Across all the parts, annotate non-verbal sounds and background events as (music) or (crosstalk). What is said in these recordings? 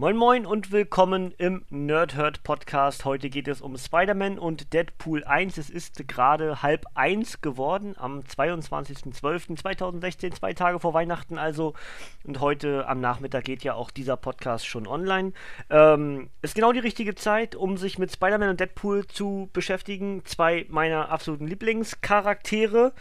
Moin Moin und willkommen im Nerdhurt Podcast. Heute geht es um Spider-Man und Deadpool 1. Es ist gerade halb eins geworden am 22.12.2016, zwei Tage vor Weihnachten also. Und heute am Nachmittag geht ja auch dieser Podcast schon online. Ähm, ist genau die richtige Zeit, um sich mit Spider-Man und Deadpool zu beschäftigen. Zwei meiner absoluten Lieblingscharaktere.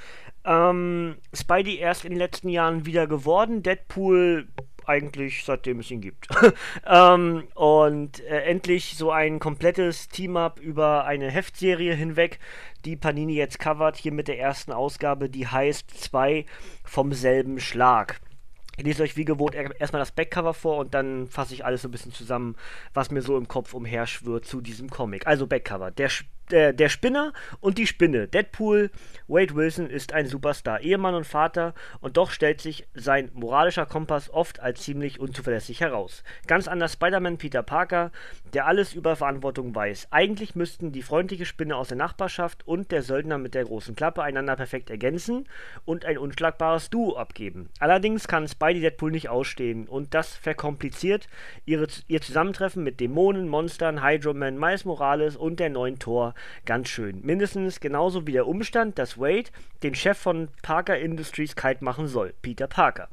Ähm, Spidey erst in den letzten Jahren wieder geworden. Deadpool eigentlich seitdem es ihn gibt. (laughs) ähm, und äh, endlich so ein komplettes Team-Up über eine Heftserie hinweg, die Panini jetzt covert, hier mit der ersten Ausgabe, die heißt zwei vom selben Schlag. Ich lese euch wie gewohnt erstmal das Backcover vor und dann fasse ich alles so ein bisschen zusammen, was mir so im Kopf umherschwirrt zu diesem Comic. Also Backcover. Der der, der Spinner und die Spinne. Deadpool, Wade Wilson ist ein Superstar, Ehemann und Vater und doch stellt sich sein moralischer Kompass oft als ziemlich unzuverlässig heraus. Ganz anders Spider-Man Peter Parker, der alles über Verantwortung weiß. Eigentlich müssten die freundliche Spinne aus der Nachbarschaft und der Söldner mit der großen Klappe einander perfekt ergänzen und ein unschlagbares Duo abgeben. Allerdings kann Spidey Deadpool nicht ausstehen und das verkompliziert ihre, ihr Zusammentreffen mit Dämonen, Monstern, Hydro Man, Miles Morales und der neuen Tor ganz schön. Mindestens genauso wie der Umstand, dass Wade den Chef von Parker Industries kalt machen soll, Peter Parker.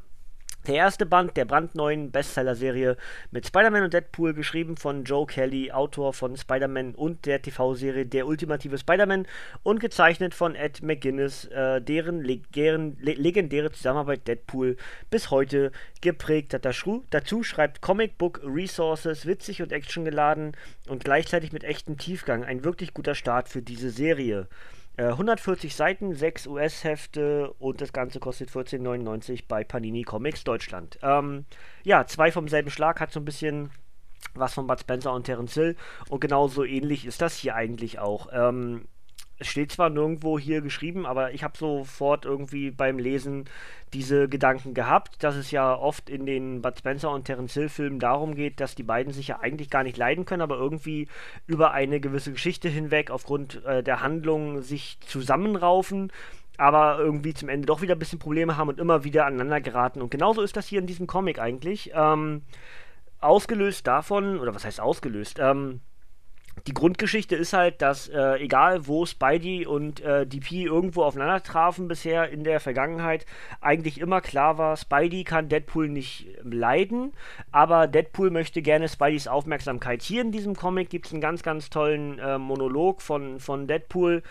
Der erste Band der brandneuen Bestseller-Serie mit Spider-Man und Deadpool, geschrieben von Joe Kelly, Autor von Spider-Man und der TV-Serie Der ultimative Spider-Man und gezeichnet von Ed McGuinness, äh, deren legären, le legendäre Zusammenarbeit Deadpool bis heute geprägt hat. Dazu schreibt Comic Book Resources witzig und actiongeladen und gleichzeitig mit echtem Tiefgang. Ein wirklich guter Start für diese Serie. 140 äh, Seiten, 6 US-Hefte und das Ganze kostet 14,99 bei Panini Comics Deutschland. Ähm, ja, zwei vom selben Schlag hat so ein bisschen was von Bud Spencer und Terence Hill und genauso ähnlich ist das hier eigentlich auch. Ähm, es steht zwar nirgendwo hier geschrieben, aber ich habe sofort irgendwie beim Lesen diese Gedanken gehabt, dass es ja oft in den Bud Spencer und Terence Hill Filmen darum geht, dass die beiden sich ja eigentlich gar nicht leiden können, aber irgendwie über eine gewisse Geschichte hinweg aufgrund äh, der Handlung sich zusammenraufen aber irgendwie zum Ende doch wieder ein bisschen Probleme haben und immer wieder aneinander geraten. Und genauso ist das hier in diesem Comic eigentlich. Ähm, ausgelöst davon, oder was heißt ausgelöst? Ähm, die Grundgeschichte ist halt, dass äh, egal wo Spidey und äh, DP irgendwo aufeinander trafen bisher in der Vergangenheit, eigentlich immer klar war, Spidey kann Deadpool nicht leiden, aber Deadpool möchte gerne Spideys Aufmerksamkeit. Hier in diesem Comic gibt es einen ganz, ganz tollen äh, Monolog von, von Deadpool,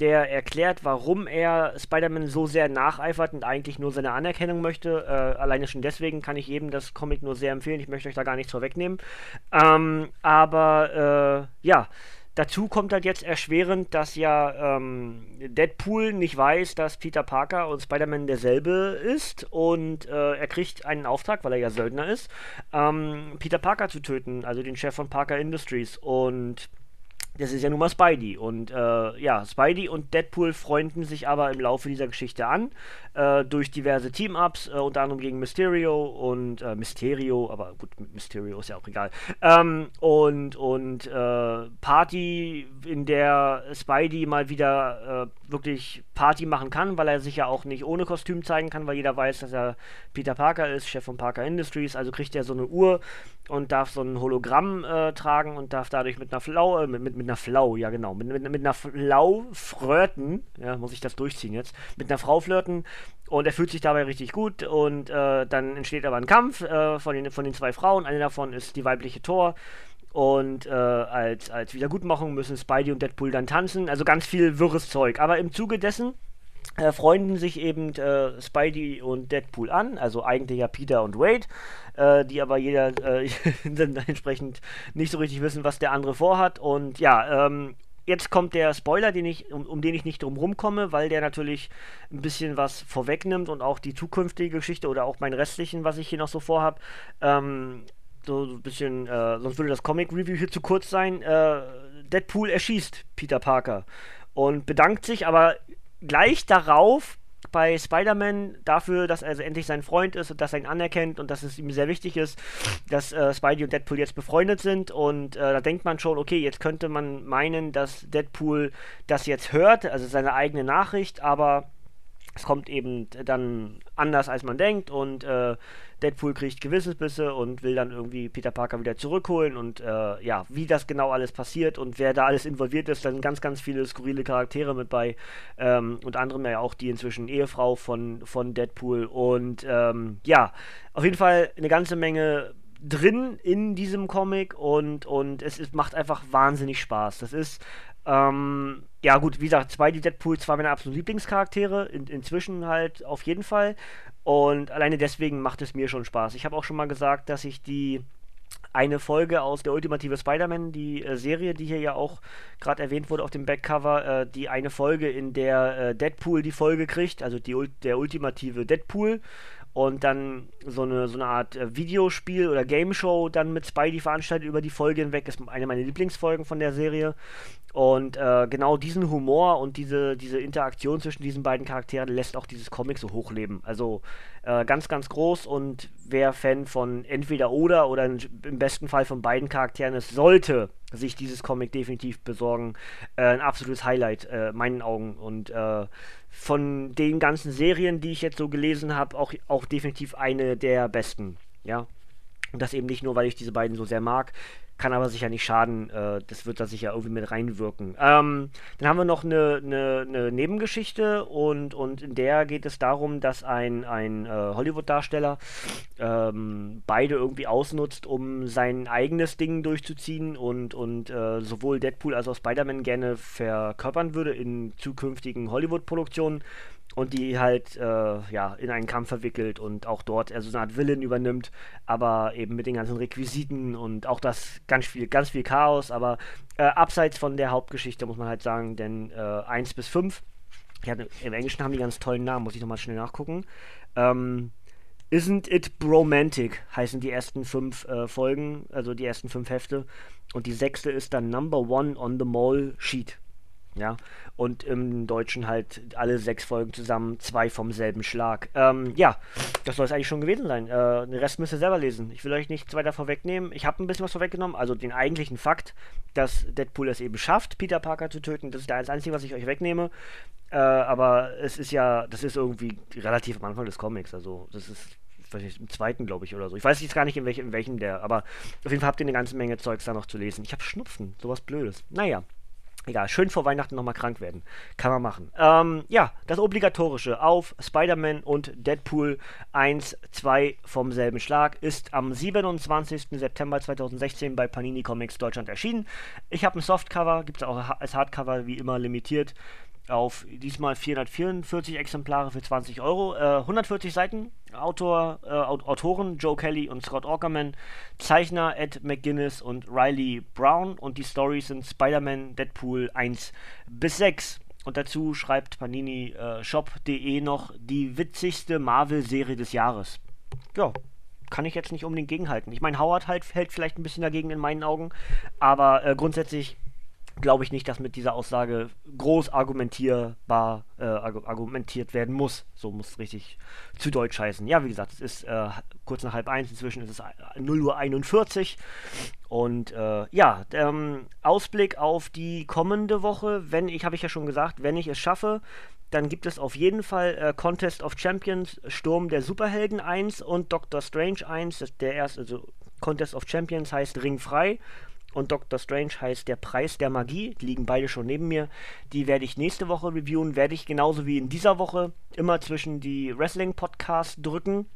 der erklärt, warum er Spider-Man so sehr nacheifert und eigentlich nur seine Anerkennung möchte. Äh, alleine schon deswegen kann ich jedem das Comic nur sehr empfehlen. Ich möchte euch da gar nichts vorwegnehmen. Ähm, aber äh, ja. Dazu kommt halt jetzt erschwerend, dass ja ähm, Deadpool nicht weiß, dass Peter Parker und Spider-Man derselbe ist und äh, er kriegt einen Auftrag, weil er ja Söldner ist, ähm, Peter Parker zu töten, also den Chef von Parker Industries und das ist ja nun mal Spidey. Und äh, ja, Spidey und Deadpool freunden sich aber im Laufe dieser Geschichte an. Äh, durch diverse Team-Ups, äh, unter anderem gegen Mysterio und äh, Mysterio, aber gut, Mysterio ist ja auch egal. Ähm, und und äh, Party, in der Spidey mal wieder äh, wirklich Party machen kann, weil er sich ja auch nicht ohne Kostüm zeigen kann, weil jeder weiß, dass er Peter Parker ist, Chef von Parker Industries. Also kriegt er so eine Uhr und darf so ein Hologramm äh, tragen und darf dadurch mit einer Flau, mit, mit, mit einer Flau, ja genau, mit, mit, mit einer Flau flirten, ja, muss ich das durchziehen jetzt, mit einer Frau flirten und er fühlt sich dabei richtig gut und äh, dann entsteht aber ein Kampf äh, von, den, von den zwei Frauen. Eine davon ist die weibliche Thor. Und äh, als, als Wiedergutmachung müssen Spidey und Deadpool dann tanzen. Also ganz viel wirres Zeug. Aber im Zuge dessen äh, freunden sich eben äh, Spidey und Deadpool an, also eigentlich ja Peter und Wade, äh, die aber jeder äh, (laughs) dann entsprechend nicht so richtig wissen, was der andere vorhat. Und ja, ähm, jetzt kommt der Spoiler, den ich, um, um, den ich nicht drum rumkomme, weil der natürlich ein bisschen was vorwegnimmt und auch die zukünftige Geschichte oder auch mein restlichen, was ich hier noch so vorhab. Ähm, so ein bisschen, äh, sonst würde das Comic-Review hier zu kurz sein. Äh, Deadpool erschießt Peter Parker und bedankt sich aber gleich darauf bei Spider-Man dafür, dass er endlich sein Freund ist und dass er ihn anerkennt und dass es ihm sehr wichtig ist, dass äh, Spidey und Deadpool jetzt befreundet sind. Und äh, da denkt man schon, okay, jetzt könnte man meinen, dass Deadpool das jetzt hört, also seine eigene Nachricht, aber es kommt eben dann anders, als man denkt und äh, Deadpool kriegt Gewissensbisse und will dann irgendwie Peter Parker wieder zurückholen und äh, ja, wie das genau alles passiert und wer da alles involviert ist, dann ganz, ganz viele skurrile Charaktere mit bei, ähm, unter anderem ja auch die inzwischen Ehefrau von, von Deadpool und ähm, ja, auf jeden Fall eine ganze Menge drin in diesem Comic und, und es ist, macht einfach wahnsinnig Spaß. Das ist ähm, ja, gut, wie gesagt, zwei die Deadpool, zwei meiner absoluten Lieblingscharaktere, in, inzwischen halt auf jeden Fall. Und alleine deswegen macht es mir schon Spaß. Ich habe auch schon mal gesagt, dass ich die eine Folge aus der Ultimative Spider-Man, die äh, Serie, die hier ja auch gerade erwähnt wurde auf dem Backcover, äh, die eine Folge, in der äh, Deadpool die Folge kriegt, also die, der ultimative Deadpool und dann so eine, so eine Art äh, Videospiel oder Game Show dann mit Spidey veranstaltet über die Folge hinweg, ist eine meiner Lieblingsfolgen von der Serie. Und äh, genau diesen Humor und diese, diese Interaktion zwischen diesen beiden Charakteren lässt auch dieses Comic so hochleben. Also äh, ganz, ganz groß und wer Fan von entweder oder oder im besten Fall von beiden Charakteren ist, sollte sich dieses Comic definitiv besorgen. Äh, ein absolutes Highlight, äh, meinen Augen. Und äh, von den ganzen Serien, die ich jetzt so gelesen habe, auch, auch definitiv eine der besten. Ja. Und das eben nicht nur, weil ich diese beiden so sehr mag, kann aber sicher nicht schaden. Äh, das wird da sicher irgendwie mit reinwirken. Ähm, dann haben wir noch eine, eine, eine, Nebengeschichte und, und in der geht es darum, dass ein, ein äh, Hollywood-Darsteller ähm, beide irgendwie ausnutzt, um sein eigenes Ding durchzuziehen und, und äh, sowohl Deadpool als auch Spider-Man gerne verkörpern würde in zukünftigen Hollywood-Produktionen und die halt äh, ja in einen Kampf verwickelt und auch dort also so eine Art Villain übernimmt, aber eben mit den ganzen Requisiten und auch das ganz viel ganz viel Chaos, aber äh, abseits von der Hauptgeschichte muss man halt sagen, denn äh, 1 bis 5 hatte, im Englischen haben die ganz tollen Namen, muss ich nochmal schnell nachgucken. Ähm, Isn't It Bromantic heißen die ersten fünf äh, Folgen, also die ersten fünf Hefte. Und die sechste ist dann Number One on the Mall Sheet. Ja, und im Deutschen halt alle sechs Folgen zusammen, zwei vom selben Schlag. Ähm, ja, das soll es eigentlich schon gewesen sein. Äh, den Rest müsst ihr selber lesen. Ich will euch nichts weiter vorwegnehmen. Ich habe ein bisschen was vorweggenommen, also den eigentlichen Fakt, dass Deadpool es eben schafft, Peter Parker zu töten. Das ist das Einzige, was ich euch wegnehme. Äh, aber es ist ja, das ist irgendwie relativ am Anfang des Comics. Also, das ist im zweiten, glaube ich, oder so. Ich weiß jetzt gar nicht, in, welch, in welchem der, aber auf jeden Fall habt ihr eine ganze Menge Zeugs da noch zu lesen. Ich habe Schnupfen, sowas Blödes. Naja. Egal, schön vor Weihnachten nochmal krank werden. Kann man machen. Ähm, ja, das Obligatorische auf Spider-Man und Deadpool 1, 2 vom selben Schlag ist am 27. September 2016 bei Panini Comics Deutschland erschienen. Ich habe ein Softcover, gibt es auch als Hardcover wie immer limitiert auf diesmal 444 Exemplare für 20 Euro. Äh, 140 Seiten. Autor, äh, Autoren Joe Kelly und Scott Aukerman. Zeichner Ed McGuinness und Riley Brown. Und die Stories sind Spider-Man, Deadpool 1 bis 6. Und dazu schreibt Panini äh, noch die witzigste Marvel-Serie des Jahres. Ja, kann ich jetzt nicht unbedingt gegenhalten. Ich meine, Howard halt, hält vielleicht ein bisschen dagegen in meinen Augen, aber äh, grundsätzlich glaube ich nicht, dass mit dieser Aussage groß argumentierbar äh, argumentiert werden muss. So muss es richtig zu Deutsch heißen. Ja, wie gesagt, es ist äh, kurz nach halb eins, inzwischen ist es 0 Uhr 41. Und äh, ja, ähm, Ausblick auf die kommende Woche, wenn ich, habe ich ja schon gesagt, wenn ich es schaffe, dann gibt es auf jeden Fall äh, Contest of Champions, Sturm der Superhelden 1 und Doctor Strange 1. Das der erste, also Contest of Champions heißt Ring frei und Doctor Strange heißt Der Preis der Magie. Die liegen beide schon neben mir. Die werde ich nächste Woche reviewen. Werde ich genauso wie in dieser Woche immer zwischen die Wrestling-Podcasts drücken,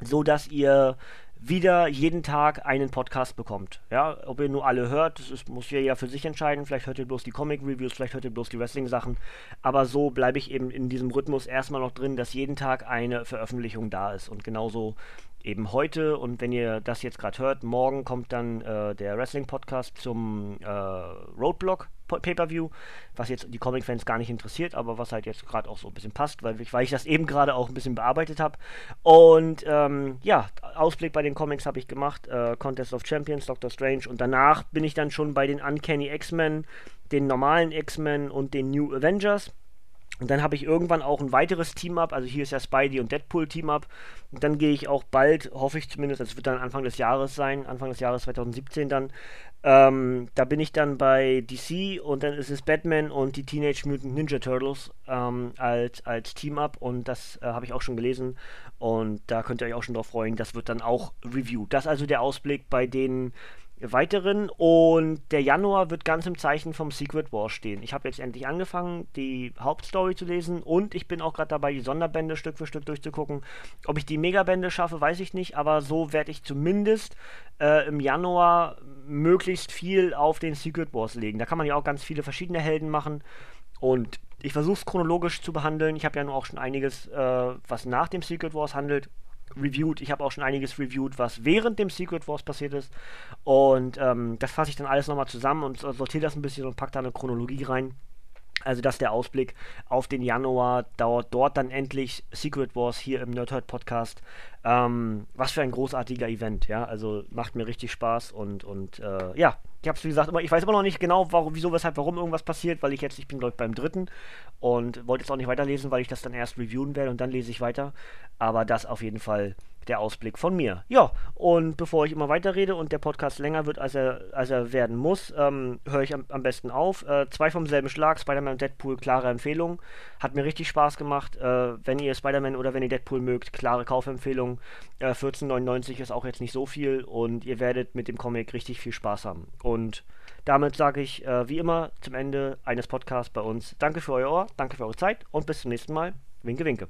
so dass ihr wieder jeden Tag einen Podcast bekommt. Ja, ob ihr nur alle hört, das ist, muss jeder für sich entscheiden. Vielleicht hört ihr bloß die Comic-Reviews, vielleicht hört ihr bloß die Wrestling-Sachen. Aber so bleibe ich eben in diesem Rhythmus erstmal noch drin, dass jeden Tag eine Veröffentlichung da ist. Und genauso eben heute und wenn ihr das jetzt gerade hört, morgen kommt dann äh, der Wrestling-Podcast zum äh, Roadblock Pay-Per-View, was jetzt die Comic-Fans gar nicht interessiert, aber was halt jetzt gerade auch so ein bisschen passt, weil ich, weil ich das eben gerade auch ein bisschen bearbeitet habe. Und ähm, ja, Ausblick bei den Comics habe ich gemacht, äh, Contest of Champions, Doctor Strange und danach bin ich dann schon bei den Uncanny X-Men, den normalen X-Men und den New Avengers. Und dann habe ich irgendwann auch ein weiteres Team-Up, also hier ist ja Spidey und Deadpool Team-Up. Und dann gehe ich auch bald, hoffe ich zumindest, es wird dann Anfang des Jahres sein, Anfang des Jahres 2017 dann. Ähm, da bin ich dann bei DC und dann ist es Batman und die Teenage Mutant Ninja Turtles ähm, als, als Team-Up und das äh, habe ich auch schon gelesen und da könnt ihr euch auch schon drauf freuen, das wird dann auch reviewed. Das ist also der Ausblick bei den weiteren. Und der Januar wird ganz im Zeichen vom Secret War stehen. Ich habe jetzt endlich angefangen, die Hauptstory zu lesen und ich bin auch gerade dabei, die Sonderbände Stück für Stück durchzugucken. Ob ich die Megabände schaffe, weiß ich nicht, aber so werde ich zumindest äh, im Januar möglichst viel auf den Secret Wars legen. Da kann man ja auch ganz viele verschiedene Helden machen und ich versuche es chronologisch zu behandeln. Ich habe ja nur auch schon einiges, äh, was nach dem Secret Wars handelt reviewed. Ich habe auch schon einiges reviewed, was während dem Secret Wars passiert ist. Und ähm, das fasse ich dann alles nochmal zusammen und sortiere das ein bisschen und packe da eine Chronologie rein. Also das ist der Ausblick auf den Januar. Dauert dort dann endlich Secret Wars hier im Nerdhurt Podcast. Ähm, was für ein großartiger Event, ja. Also macht mir richtig Spaß und, und äh, ja, ich habe es wie gesagt, immer, ich weiß immer noch nicht genau, warum, wieso, weshalb, warum irgendwas passiert, weil ich jetzt, ich bin glaube beim dritten und wollte jetzt auch nicht weiterlesen, weil ich das dann erst reviewen werde und dann lese ich weiter. Aber das auf jeden Fall der Ausblick von mir. Ja, und bevor ich immer weiterrede und der Podcast länger wird, als er, als er werden muss, ähm, höre ich am, am, besten auf. Äh, zwei vom selben Schlag, Spider-Man und Deadpool, klare Empfehlung. Hat mir richtig Spaß gemacht. Äh, wenn ihr Spider-Man oder wenn ihr Deadpool mögt, klare Kaufempfehlung. Äh, 14,99 ist auch jetzt nicht so viel und ihr werdet mit dem Comic richtig viel Spaß haben. Und damit sage ich, äh, wie immer, zum Ende eines Podcasts bei uns, danke für euer Ohr, danke für eure Zeit und bis zum nächsten Mal. Winke, winke.